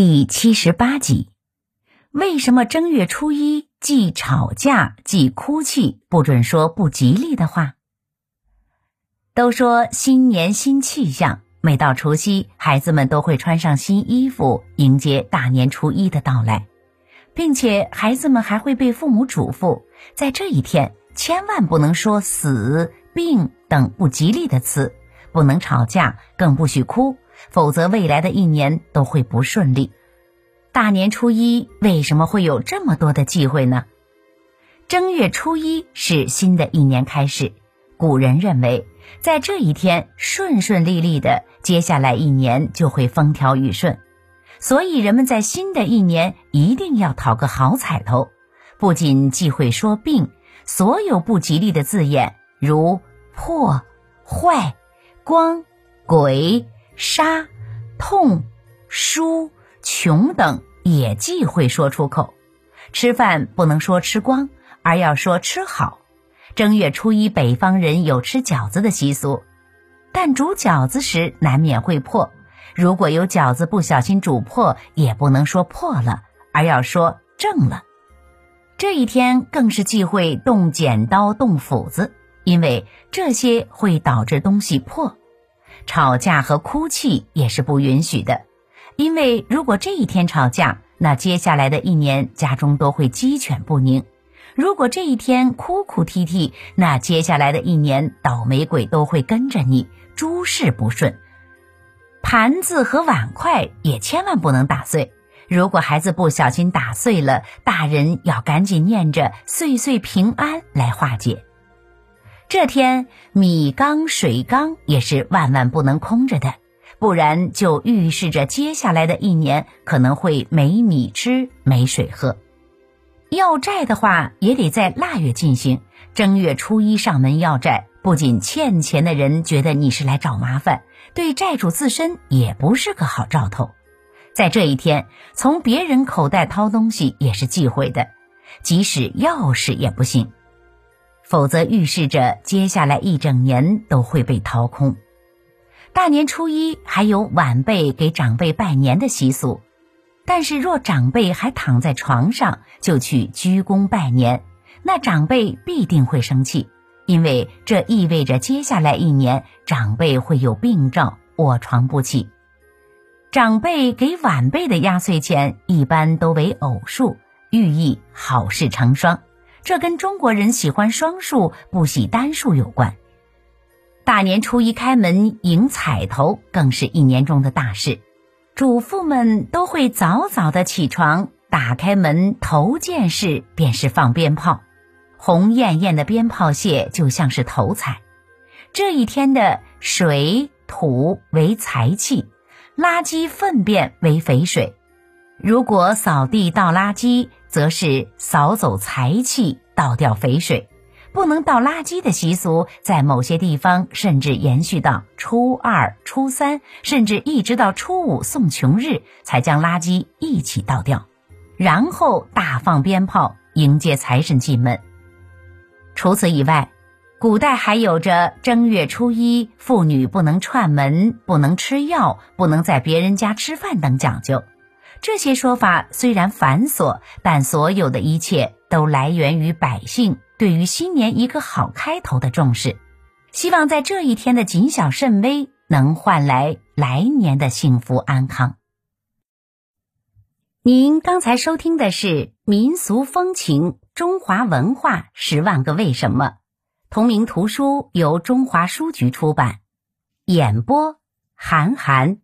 第七十八集：为什么正月初一既吵架既哭泣，不准说不吉利的话？都说新年新气象，每到除夕，孩子们都会穿上新衣服，迎接大年初一的到来，并且孩子们还会被父母嘱咐，在这一天千万不能说死、病等不吉利的词，不能吵架，更不许哭。否则，未来的一年都会不顺利。大年初一为什么会有这么多的忌讳呢？正月初一是新的一年开始，古人认为，在这一天顺顺利利的，接下来一年就会风调雨顺。所以，人们在新的一年一定要讨个好彩头。不仅忌讳说病，所有不吉利的字眼，如破、坏、光、鬼。杀、痛、输、穷等也忌讳说出口。吃饭不能说吃光，而要说吃好。正月初一，北方人有吃饺子的习俗，但煮饺子时难免会破。如果有饺子不小心煮破，也不能说破了，而要说正了。这一天更是忌讳动剪刀、动斧子，因为这些会导致东西破。吵架和哭泣也是不允许的，因为如果这一天吵架，那接下来的一年家中都会鸡犬不宁；如果这一天哭哭啼啼，那接下来的一年倒霉鬼都会跟着你，诸事不顺。盘子和碗筷也千万不能打碎，如果孩子不小心打碎了，大人要赶紧念着“岁岁平安”来化解。这天，米缸、水缸也是万万不能空着的，不然就预示着接下来的一年可能会没米吃、没水喝。要债的话，也得在腊月进行。正月初一上门要债，不仅欠钱的人觉得你是来找麻烦，对债主自身也不是个好兆头。在这一天，从别人口袋掏东西也是忌讳的，即使钥匙也不行。否则预示着接下来一整年都会被掏空。大年初一还有晚辈给长辈拜年的习俗，但是若长辈还躺在床上，就去鞠躬拜年，那长辈必定会生气，因为这意味着接下来一年长辈会有病兆，卧床不起。长辈给晚辈的压岁钱一般都为偶数，寓意好事成双。这跟中国人喜欢双数不喜单数有关。大年初一开门迎彩头，更是一年中的大事。主妇们都会早早的起床，打开门，头件事便是放鞭炮。红艳艳的鞭炮屑就像是头彩。这一天的水土为财气，垃圾粪便为肥水。如果扫地倒垃圾，则是扫走财气，倒掉肥水。不能倒垃圾的习俗，在某些地方甚至延续到初二、初三，甚至一直到初五送穷日，才将垃圾一起倒掉，然后大放鞭炮迎接财神进门。除此以外，古代还有着正月初一妇女不能串门、不能吃药、不能在别人家吃饭等讲究。这些说法虽然繁琐，但所有的一切都来源于百姓对于新年一个好开头的重视。希望在这一天的谨小慎微，能换来来年的幸福安康。您刚才收听的是《民俗风情：中华文化十万个为什么》，同名图书由中华书局出版，演播韩寒。